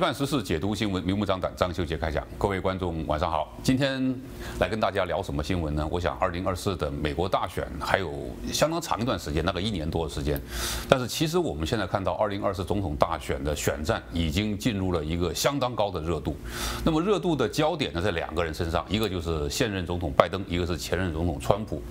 判时事，解读新闻，明目张胆，张秀杰开讲。各位观众，晚上好。今天来跟大家聊什么新闻呢？我想，二零二四的美国大选还有相当长一段时间，那个一年多的时间。但是，其实我们现在看到，二零二四总统大选的选战已经进入了一个相当高的热度。那么，热度的焦点呢，在两个人身上，一个就是现任总统拜登，一个是前任总统川普。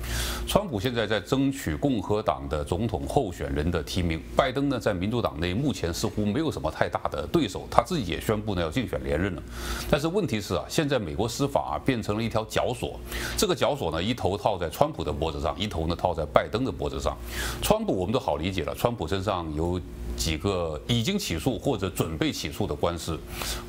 川普现在在争取共和党的总统候选人的提名，拜登呢，在民主党内目前似乎没有什么太大的对手，他。自己也宣布呢要竞选连任了，但是问题是啊，现在美国司法啊变成了一条绞索，这个绞索呢一头套在川普的脖子上，一头呢套在拜登的脖子上。川普我们都好理解了，川普身上有。几个已经起诉或者准备起诉的官司，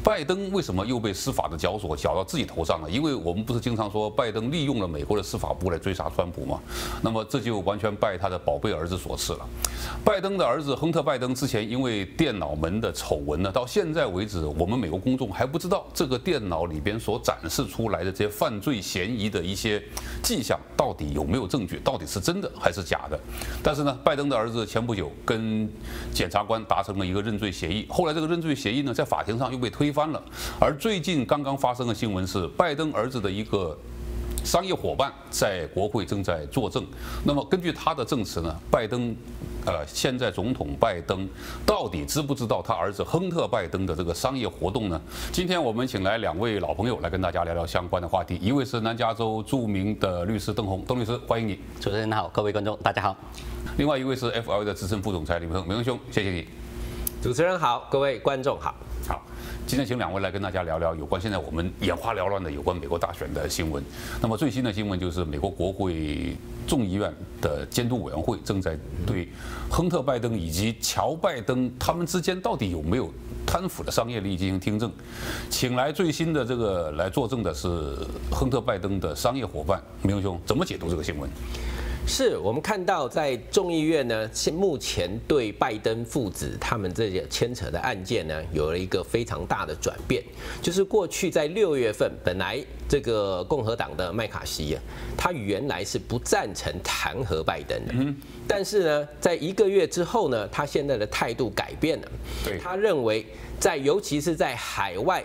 拜登为什么又被司法的绞索绞到自己头上了？因为我们不是经常说拜登利用了美国的司法部来追杀川普吗？那么这就完全拜他的宝贝儿子所赐了。拜登的儿子亨特·拜登之前因为电脑门的丑闻呢，到现在为止，我们美国公众还不知道这个电脑里边所展示出来的这些犯罪嫌疑的一些迹象到底有没有证据，到底是真的还是假的。但是呢，拜登的儿子前不久跟检察法官达成了一个认罪协议，后来这个认罪协议呢，在法庭上又被推翻了。而最近刚刚发生的新闻是，拜登儿子的一个商业伙伴在国会正在作证。那么根据他的证词呢，拜登，呃，现在总统拜登到底知不知道他儿子亨特拜登的这个商业活动呢？今天我们请来两位老朋友来跟大家聊聊相关的话题。一位是南加州著名的律师邓红，邓律师，欢迎你。主持人好，各位观众大家好。另外一位是 FLA 的资深副总裁李明明兄，谢谢你。主持人好，各位观众好。好，今天请两位来跟大家聊聊有关现在我们眼花缭乱的有关美国大选的新闻。那么最新的新闻就是美国国会众议院的监督委员会正在对亨特拜登以及乔拜登他们之间到底有没有贪腐的商业利益进行听证。请来最新的这个来作证的是亨特拜登的商业伙伴明兄，怎么解读这个新闻？是我们看到在众议院呢，现目前对拜登父子他们这些牵扯的案件呢，有了一个非常大的转变。就是过去在六月份，本来这个共和党的麦卡锡啊，他原来是不赞成弹劾拜登的，但是呢，在一个月之后呢，他现在的态度改变了。他认为在尤其是在海外，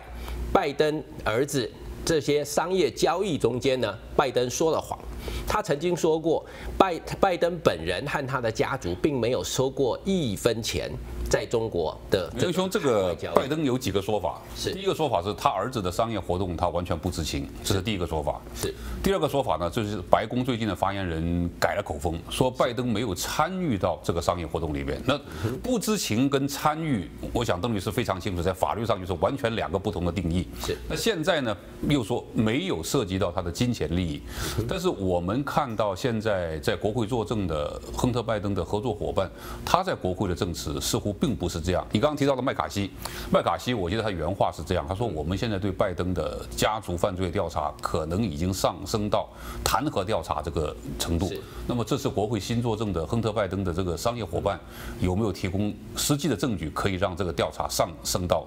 拜登儿子这些商业交易中间呢，拜登说了谎。他曾经说过，拜拜登本人和他的家族并没有收过一分钱。在中国的明兄，这个拜登有几个说法？是第一个说法是他儿子的商业活动他完全不知情，这是第一个说法。是第二个说法呢，就是白宫最近的发言人改了口风，说拜登没有参与到这个商业活动里面。那不知情跟参与，我想邓律师非常清楚，在法律上就是完全两个不同的定义。是那现在呢，又说没有涉及到他的金钱利益，但是我们看到现在在国会作证的亨特拜登的合作伙伴，他在国会的证词似乎。并不是这样。你刚刚提到的麦卡锡，麦卡锡，我记得他原话是这样，他说：“我们现在对拜登的家族犯罪调查，可能已经上升到弹劾调查这个程度。那么，这次国会新作证的亨特拜登的这个商业伙伴，有没有提供实际的证据，可以让这个调查上升到？”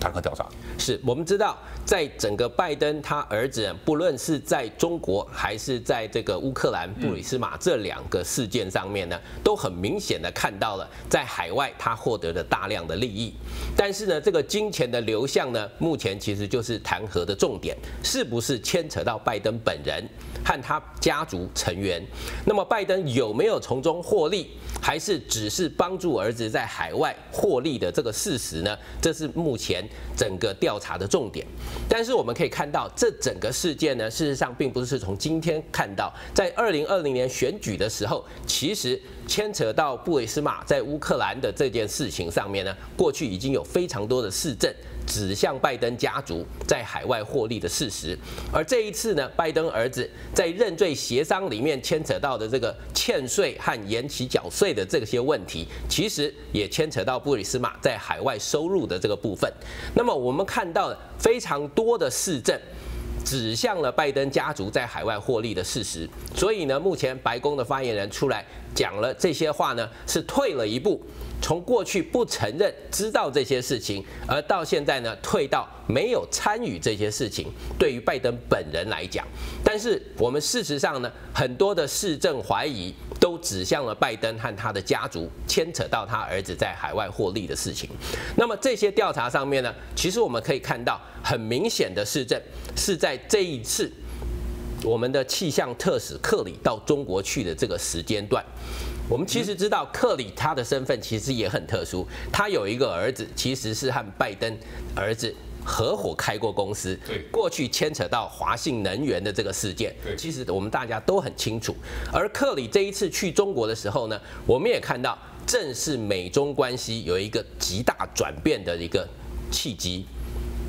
弹劾调查是我们知道，在整个拜登他儿子，不论是在中国还是在这个乌克兰布里斯马这两个事件上面呢，都很明显的看到了在海外他获得了大量的利益。但是呢，这个金钱的流向呢，目前其实就是弹劾的重点，是不是牵扯到拜登本人和他家族成员？那么拜登有没有从中获利？还是只是帮助儿子在海外获利的这个事实呢？这是目前整个调查的重点。但是我们可以看到，这整个事件呢，事实上并不是从今天看到，在二零二零年选举的时候，其实牵扯到布里斯马在乌克兰的这件事情上面呢，过去已经有非常多的市政。指向拜登家族在海外获利的事实，而这一次呢，拜登儿子在认罪协商里面牵扯到的这个欠税和延期缴税的这些问题，其实也牵扯到布里斯马在海外收入的这个部分。那么我们看到非常多的事证，指向了拜登家族在海外获利的事实。所以呢，目前白宫的发言人出来讲了这些话呢，是退了一步。从过去不承认知道这些事情，而到现在呢，退到没有参与这些事情。对于拜登本人来讲，但是我们事实上呢，很多的市证怀疑都指向了拜登和他的家族，牵扯到他儿子在海外获利的事情。那么这些调查上面呢，其实我们可以看到很明显的市证是在这一次我们的气象特使克里到中国去的这个时间段。我们其实知道克里他的身份其实也很特殊，他有一个儿子，其实是和拜登儿子。合伙开过公司，对，过去牵扯到华信能源的这个事件，对，其实我们大家都很清楚。而克里这一次去中国的时候呢，我们也看到，正是美中关系有一个极大转变的一个契机。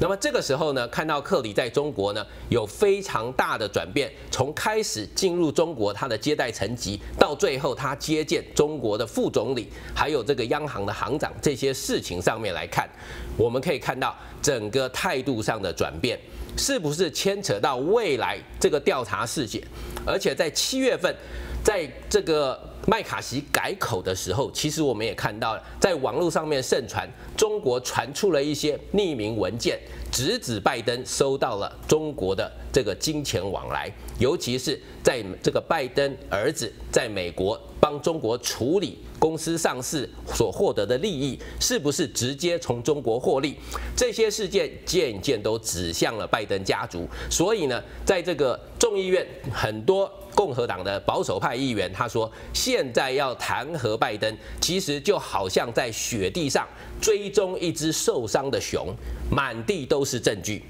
那么这个时候呢，看到克里在中国呢有非常大的转变，从开始进入中国他的接待层级，到最后他接见中国的副总理，还有这个央行的行长这些事情上面来看，我们可以看到整个态度上的转变，是不是牵扯到未来这个调查事件？而且在七月份，在这个。麦卡锡改口的时候，其实我们也看到了，在网络上面盛传，中国传出了一些匿名文件，直指拜登收到了中国的这个金钱往来，尤其是在这个拜登儿子在美国帮中国处理公司上市所获得的利益，是不是直接从中国获利？这些事件件件都指向了拜登家族，所以呢，在这个众议院很多。共和党的保守派议员他说，现在要弹劾拜登，其实就好像在雪地上追踪一只受伤的熊，满地都是证据。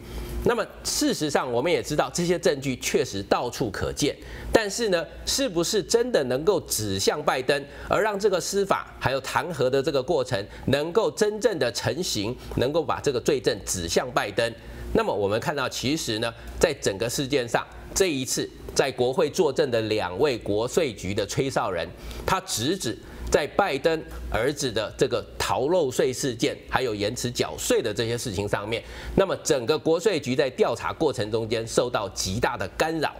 那么事实上，我们也知道这些证据确实到处可见，但是呢，是不是真的能够指向拜登，而让这个司法还有弹劾的这个过程能够真正的成型，能够把这个罪证指向拜登？那么我们看到，其实呢，在整个事件上，这一次。在国会作证的两位国税局的吹哨人，他直指在拜登儿子的这个逃漏税事件，还有延迟缴税的这些事情上面，那么整个国税局在调查过程中间受到极大的干扰，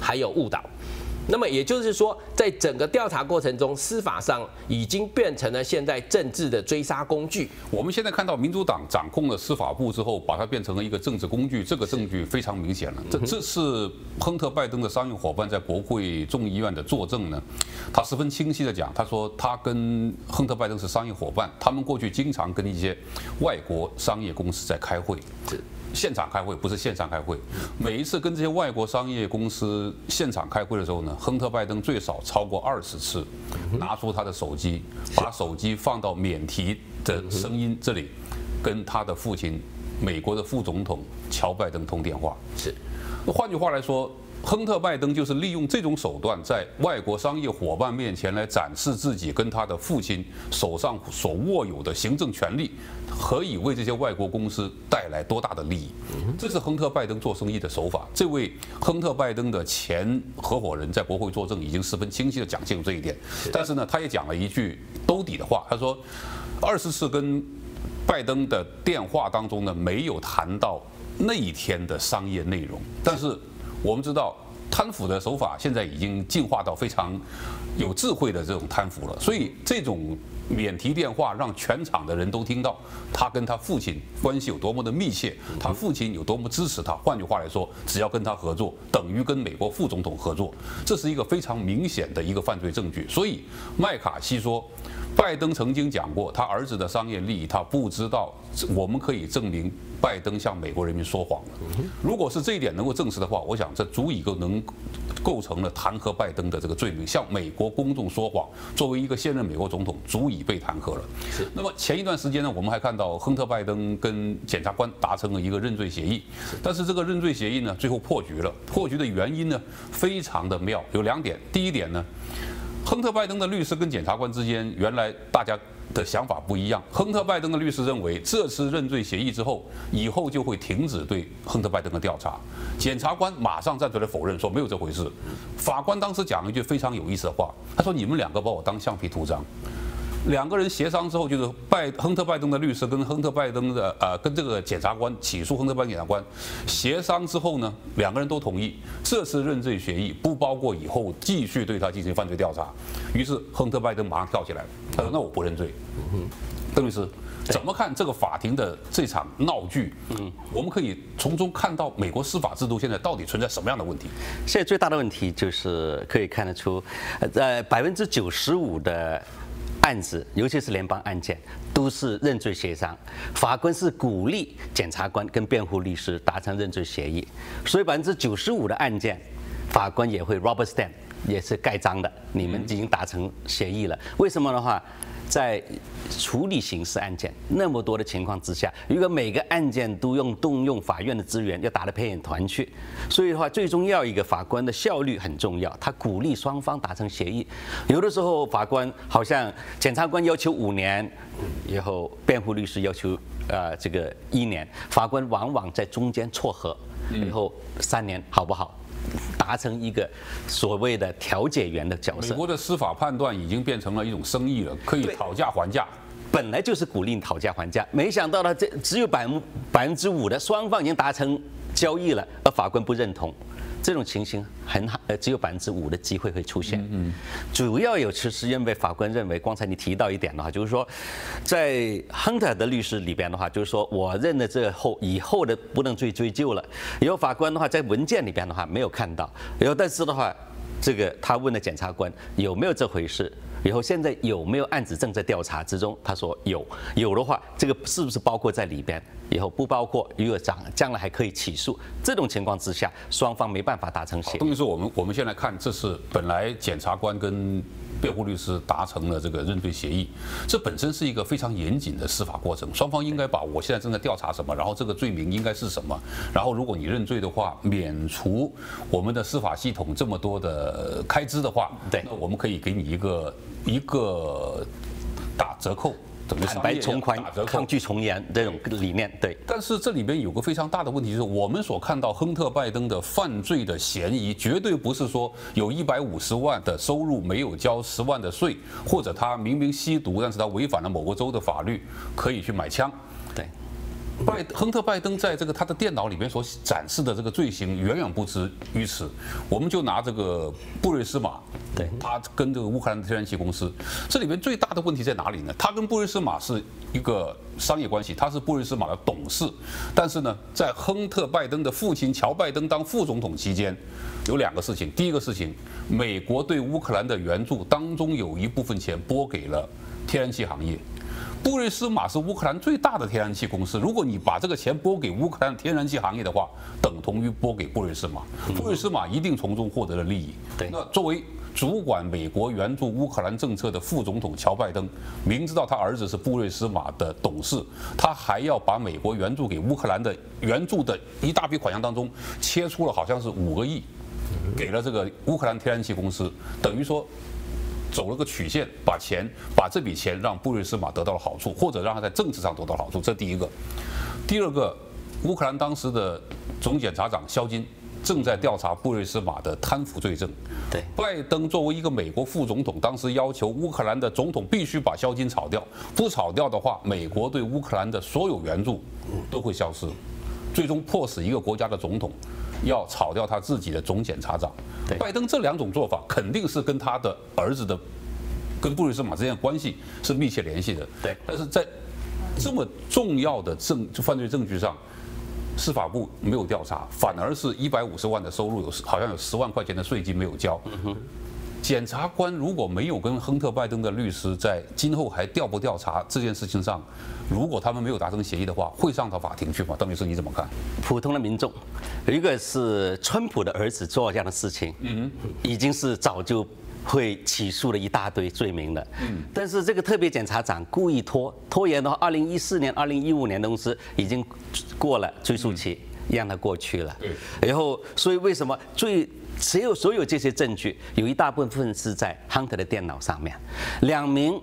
还有误导。那么也就是说，在整个调查过程中，司法上已经变成了现在政治的追杀工具。我们现在看到民主党掌控了司法部之后，把它变成了一个政治工具，这个证据非常明显了。这这是亨特·拜登的商业伙伴在国会众议院的作证呢，他十分清晰地讲，他说他跟亨特·拜登是商业伙伴，他们过去经常跟一些外国商业公司在开会。现场开会不是线上开会，每一次跟这些外国商业公司现场开会的时候呢，亨特拜登最少超过二十次拿出他的手机，把手机放到免提的声音这里，跟他的父亲美国的副总统乔拜登通电话。是，换句话来说。亨特·拜登就是利用这种手段，在外国商业伙伴面前来展示自己跟他的父亲手上所握有的行政权力，可以为这些外国公司带来多大的利益。这是亨特·拜登做生意的手法。这位亨特·拜登的前合伙人在国会作证，已经十分清晰地讲清楚这一点。但是呢，他也讲了一句兜底的话，他说，二十次跟拜登的电话当中呢，没有谈到那一天的商业内容，但是。我们知道贪腐的手法现在已经进化到非常有智慧的这种贪腐了，所以这种免提电话让全场的人都听到他跟他父亲关系有多么的密切，他父亲有多么支持他。换句话来说，只要跟他合作，等于跟美国副总统合作，这是一个非常明显的一个犯罪证据。所以麦卡锡说。拜登曾经讲过，他儿子的商业利益他不知道。我们可以证明拜登向美国人民说谎了。如果是这一点能够证实的话，我想这足以够能构成了弹劾拜登的这个罪名，向美国公众说谎。作为一个现任美国总统，足以被弹劾了。那么前一段时间呢，我们还看到亨特·拜登跟检察官达成了一个认罪协议，但是这个认罪协议呢，最后破局了。破局的原因呢，非常的妙，有两点。第一点呢。亨特·拜登的律师跟检察官之间，原来大家的想法不一样。亨特·拜登的律师认为，这次认罪协议之后，以后就会停止对亨特·拜登的调查。检察官马上站出来否认，说没有这回事。法官当时讲了一句非常有意思的话，他说：“你们两个把我当橡皮图章。”两个人协商之后，就是拜亨特拜登的律师跟亨特拜登的呃跟这个检察官起诉亨特拜登检察官，协商之后呢，两个人都同意这次认罪协议不包括以后继续对他进行犯罪调查。于是亨特拜登马上跳起来，他说：“那我不认罪。”邓律师，怎么看这个法庭的这场闹剧？嗯，我们可以从中看到美国司法制度现在到底存在什么样的问题？现在最大的问题就是可以看得出，呃，百分之九十五的案子，尤其是联邦案件，都是认罪协商，法官是鼓励检察官跟辩护律师达成认罪协议，所以百分之九十五的案件，法官也会 rubber stamp，也是盖章的，你们已经达成协议了。为什么的话？在处理刑事案件那么多的情况之下，如果每个案件都用动用法院的资源，要打到陪审团去，所以的话，最重要一个法官的效率很重要，他鼓励双方达成协议。有的时候法官好像检察官要求五年，以后辩护律师要求呃这个一年，法官往往在中间撮合，以后三年好不好？达成一个所谓的调解员的角色。美国的司法判断已经变成了一种生意了，可以讨价还价。本来就是鼓励讨价还价，没想到呢，这只有百分百分之五的双方已经达成交易了，而法官不认同。这种情形很好，呃，只有百分之五的机会会出现。嗯，主要有其实因为法官认为，刚才你提到一点的话，就是说，在亨特的律师里边的话，就是说我认了这个后以后的不能追追究了。有法官的话，在文件里边的话没有看到，有但是的话，这个他问了检察官有没有这回事。以后现在有没有案子正在调查之中？他说有，有的话，这个是不是包括在里边？以后不包括，如果将将来还可以起诉。这种情况之下，双方没办法达成协议。等于说，我们我们现在看，这是本来检察官跟。辩护律师达成了这个认罪协议，这本身是一个非常严谨的司法过程。双方应该把我现在正在调查什么，然后这个罪名应该是什么，然后如果你认罪的话，免除我们的司法系统这么多的开支的话，对，那我们可以给你一个一个打折扣。坦白从宽，抗拒从严这种理念，对。但是这里边有个非常大的问题，就是我们所看到亨特·拜登的犯罪的嫌疑，绝对不是说有一百五十万的收入没有交十万的税，或者他明明吸毒，但是他违反了某个州的法律，可以去买枪。对。拜亨特·拜登在这个他的电脑里面所展示的这个罪行远远不止于此。我们就拿这个布瑞斯马，对，他跟这个乌克兰的天然气公司，这里面最大的问题在哪里呢？他跟布瑞斯马是一个商业关系，他是布瑞斯马的董事。但是呢，在亨特·拜登的父亲乔·拜登当副总统期间，有两个事情。第一个事情，美国对乌克兰的援助当中有一部分钱拨给了天然气行业。布瑞斯马是乌克兰最大的天然气公司，如果你把这个钱拨给乌克兰天然气行业的话，等同于拨给布瑞斯马，布瑞斯马一定从中获得了利益。对，那作为主管美国援助乌克兰政策的副总统乔拜登，明知道他儿子是布瑞斯马的董事，他还要把美国援助给乌克兰的援助的一大笔款项当中切出了好像是五个亿，给了这个乌克兰天然气公司，等于说。走了个曲线，把钱把这笔钱让布瑞斯马得到了好处，或者让他在政治上得到好处。这第一个。第二个，乌克兰当时的总检察长肖金正在调查布瑞斯马的贪腐罪证。对。拜登作为一个美国副总统，当时要求乌克兰的总统必须把肖金炒掉，不炒掉的话，美国对乌克兰的所有援助都会消失，最终迫使一个国家的总统。要炒掉他自己的总检察长，对，拜登这两种做法肯定是跟他的儿子的，跟布瑞斯马之间的关系是密切联系的，对。但是在这么重要的证犯罪证据上，司法部没有调查，反而是一百五十万的收入有好像有十万块钱的税金没有交。检察官如果没有跟亨特·拜登的律师在今后还调不调查这件事情上，如果他们没有达成协议的话，会上到法庭去吗？邓律师你怎么看？普通的民众，一个是川普的儿子做这样的事情，嗯，已经是早就会起诉了一大堆罪名了，嗯，但是这个特别检察长故意拖拖延的话，二零一四年、二零一五年的公司已经过了追诉期，让他过去了，对，然后所以为什么最？只有所有这些证据，有一大部分是在亨特的电脑上面。两名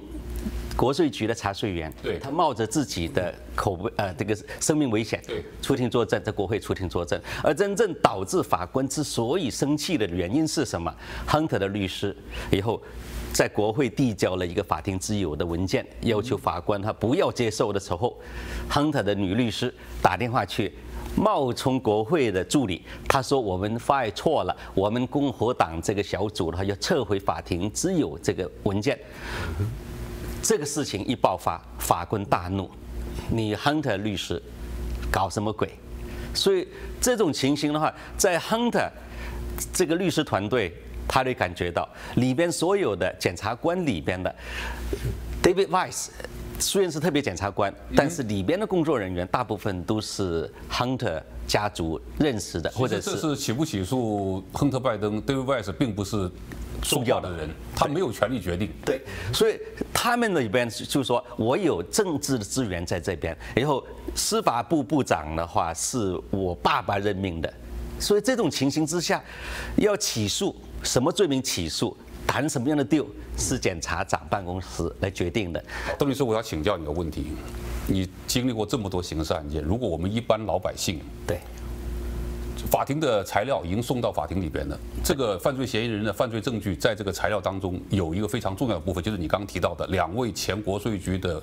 国税局的查税员，对，他冒着自己的口呃这个生命危险，对，出庭作证，在国会出庭作证。而真正导致法官之所以生气的原因是什么？亨特的律师以后在国会递交了一个法庭之友的文件，要求法官他不要接受的时候，亨特的女律师打电话去。冒充国会的助理，他说我们发错了，我们共和党这个小组的话要撤回法庭只有这个文件。这个事情一爆发，法官大怒，你亨特律师搞什么鬼？所以这种情形的话，在亨特这个律师团队，他会感觉到里边所有的检察官里边的 David Weiss 虽然是特别检察官，但是里边的工作人员大部分都是 Hunter 家族认识的，或者是这是起不起诉亨特拜登，David Weiss 并不是重要的人，他没有权利决定。对，所以他们那边就是说我有政治的资源在这边，然后司法部部长的话是我爸爸任命的，所以这种情形之下，要起诉什么罪名起诉？谈什么样的 deal 是检察长办公室来决定的。邓律师，我要请教你个问题：你经历过这么多刑事案件，如果我们一般老百姓，对，法庭的材料已经送到法庭里边了，这个犯罪嫌疑人的犯罪证据在这个材料当中有一个非常重要的部分，就是你刚刚提到的两位前国税局的。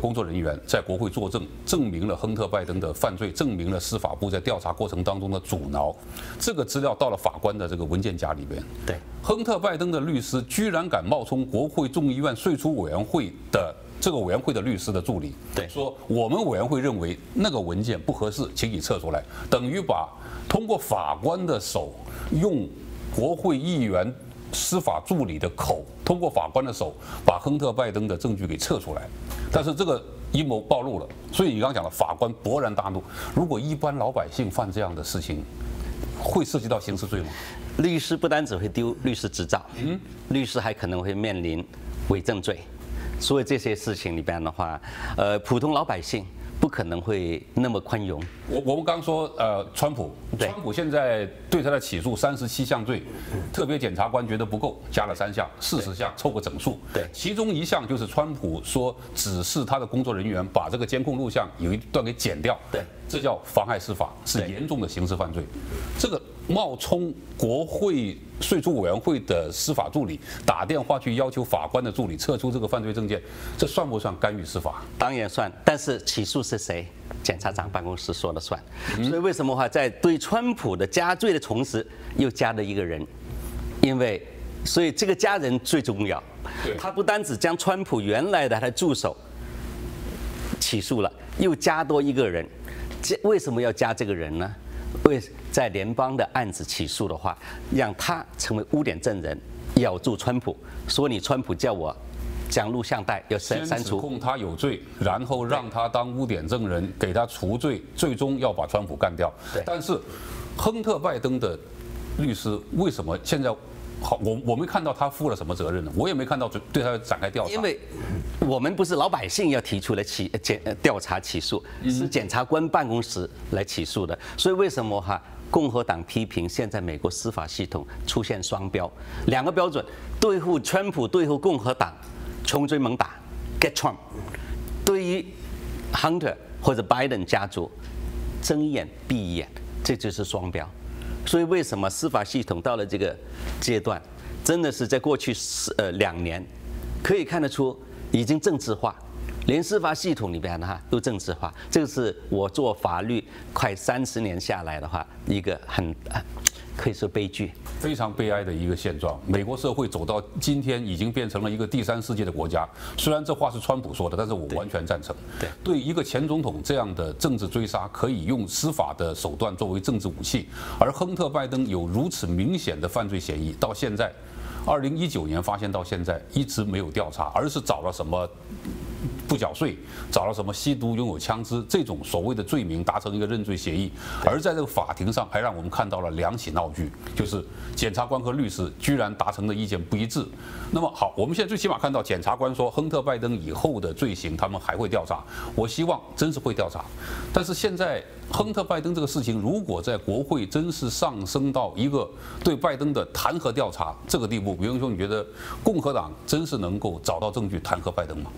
工作人员在国会作证，证明了亨特拜登的犯罪，证明了司法部在调查过程当中的阻挠。这个资料到了法官的这个文件夹里边。对，亨特拜登的律师居然敢冒充国会众议院税出委员会的这个委员会的律师的助理，对，说我们委员会认为那个文件不合适，请你撤出来，等于把通过法官的手用国会议员。司法助理的口，通过法官的手把亨特拜登的证据给撤出来，但是这个阴谋暴露了，所以你刚刚讲的法官勃然大怒。如果一般老百姓犯这样的事情，会涉及到刑事罪吗？律师不单只会丢律师执照，嗯，律师还可能会面临伪证罪，所以这些事情里边的话，呃，普通老百姓。不可能会那么宽容。我我们刚说，呃，川普，川普现在对他的起诉三十七项罪，特别检察官觉得不够，加了三项，四十项凑个整数。对，其中一项就是川普说指示他的工作人员把这个监控录像有一段给剪掉。对，这叫妨害司法，是严重的刑事犯罪。这个。冒充国会税出委员会的司法助理打电话去要求法官的助理撤出这个犯罪证件，这算不算干预司法？当然算，但是起诉是谁？检察长办公室说了算。所以为什么话在对川普的加罪的同时又加了一个人？因为所以这个家人最重要。他不单只将川普原来的他的助手起诉了，又加多一个人。这为什么要加这个人呢？为在联邦的案子起诉的话，让他成为污点证人，咬住川普，说你川普叫我将录像带要删删除，指控他有罪，然后让他当污点证人，给他除罪，最终要把川普干掉。但是，亨特拜登的律师为什么现在？好，我我没看到他负了什么责任呢？我也没看到对他展开调查。因为我们不是老百姓要提出来起检调查起诉，是检察官办公室来起诉的。所以为什么哈共和党批评现在美国司法系统出现双标，两个标准对付川普，对付共和党，穷追猛打，get Trump。对于 Hunter 或者 Biden 家族，睁一眼闭一眼，这就是双标。所以，为什么司法系统到了这个阶段，真的是在过去十呃两年，可以看得出已经政治化，连司法系统里边的哈都政治化。这个是我做法律快三十年下来的话，一个很可以说悲剧。非常悲哀的一个现状。美国社会走到今天，已经变成了一个第三世界的国家。虽然这话是川普说的，但是我完全赞成。对，对一个前总统这样的政治追杀，可以用司法的手段作为政治武器。而亨特·拜登有如此明显的犯罪嫌疑，到现在，二零一九年发现到现在一直没有调查，而是找了什么？不缴税，找了什么吸毒、拥有枪支这种所谓的罪名，达成一个认罪协议，而在这个法庭上还让我们看到了两起闹剧，就是检察官和律师居然达成的意见不一致。那么好，我们现在最起码看到检察官说，亨特·拜登以后的罪行他们还会调查，我希望真是会调查。但是现在亨特·拜登这个事情，如果在国会真是上升到一个对拜登的弹劾调查这个地步，比如说你觉得共和党真是能够找到证据弹劾拜登吗？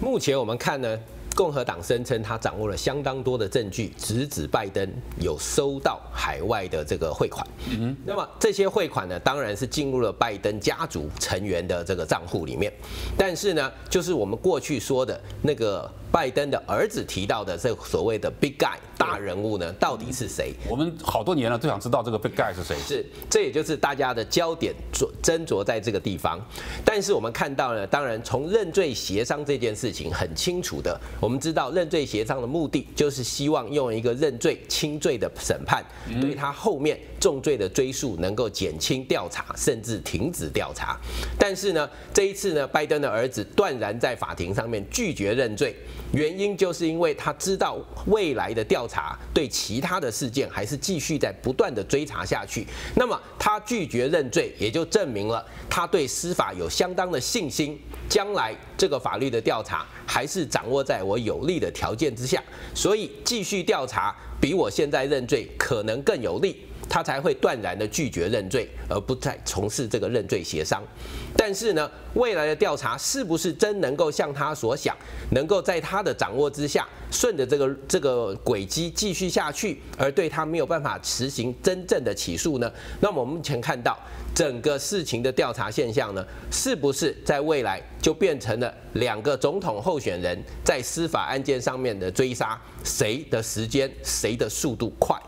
目前我们看呢，共和党声称他掌握了相当多的证据，直指拜登有收到海外的这个汇款。嗯，那么这些汇款呢，当然是进入了拜登家族成员的这个账户里面。但是呢，就是我们过去说的那个拜登的儿子提到的这所谓的 Big Guy。大人物呢，到底是谁？我们好多年了都想知道这个 Big Guy 是谁。是，这也就是大家的焦点着斟酌在这个地方。但是我们看到呢，当然从认罪协商这件事情很清楚的，我们知道认罪协商的目的就是希望用一个认罪轻罪的审判，对他后面重罪的追诉能够减轻调查，甚至停止调查。但是呢，这一次呢，拜登的儿子断然在法庭上面拒绝认罪。原因就是因为他知道未来的调查对其他的事件还是继续在不断的追查下去，那么他拒绝认罪，也就证明了他对司法有相当的信心，将来这个法律的调查还是掌握在我有利的条件之下，所以继续调查比我现在认罪可能更有利。他才会断然的拒绝认罪，而不再从事这个认罪协商。但是呢，未来的调查是不是真能够像他所想，能够在他的掌握之下，顺着这个这个轨迹继续下去，而对他没有办法实行真正的起诉呢？那么我们目前看到整个事情的调查现象呢，是不是在未来就变成了两个总统候选人在司法案件上面的追杀，谁的时间谁的速度快？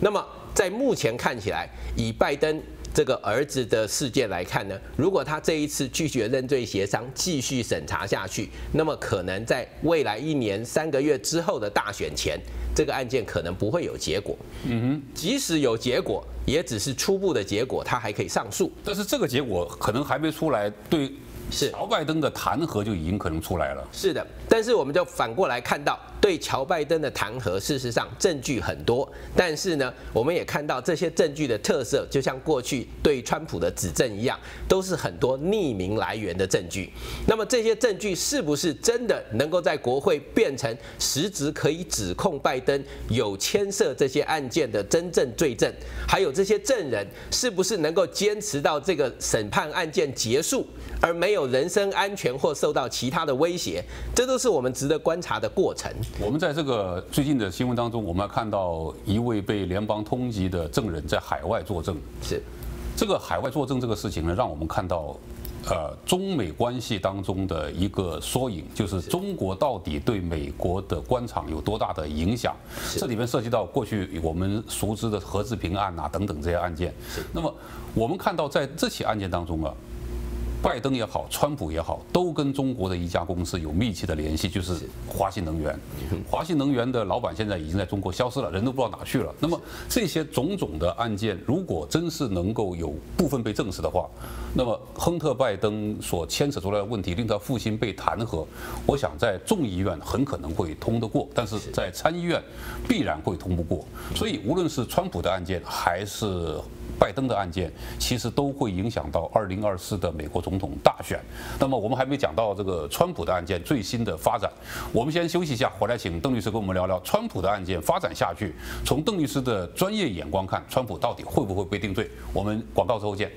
那么。在目前看起来，以拜登这个儿子的事件来看呢，如果他这一次拒绝认罪协商，继续审查下去，那么可能在未来一年三个月之后的大选前，这个案件可能不会有结果。嗯哼，即使有结果，也只是初步的结果，他还可以上诉。但是这个结果可能还没出来，对。是乔拜登的弹劾就已经可能出来了。是的，但是我们就反过来看到，对乔拜登的弹劾，事实上证据很多，但是呢，我们也看到这些证据的特色，就像过去对川普的指证一样，都是很多匿名来源的证据。那么这些证据是不是真的能够在国会变成实质可以指控拜登有牵涉这些案件的真正罪证？还有这些证人是不是能够坚持到这个审判案件结束，而没有？人身安全或受到其他的威胁，这都是我们值得观察的过程。我们在这个最近的新闻当中，我们要看到一位被联邦通缉的证人在海外作证。是这个海外作证这个事情呢，让我们看到，呃，中美关系当中的一个缩影，就是中国到底对美国的官场有多大的影响？这里面涉及到过去我们熟知的何志平案啊等等这些案件。那么我们看到在这起案件当中啊。拜登也好，川普也好，都跟中国的一家公司有密切的联系，就是华信能源。华信能源的老板现在已经在中国消失了，人都不知道哪去了。那么这些种种的案件，如果真是能够有部分被证实的话，那么亨特·拜登所牵扯出来的问题，令他父亲被弹劾，我想在众议院很可能会通得过，但是在参议院必然会通不过。所以无论是川普的案件，还是拜登的案件，其实都会影响到二零二四的美国总统大选。那么我们还没讲到这个川普的案件最新的发展，我们先休息一下，回来请邓律师跟我们聊聊川普的案件发展下去。从邓律师的专业眼光看，川普到底会不会被定罪？我们广告之后见。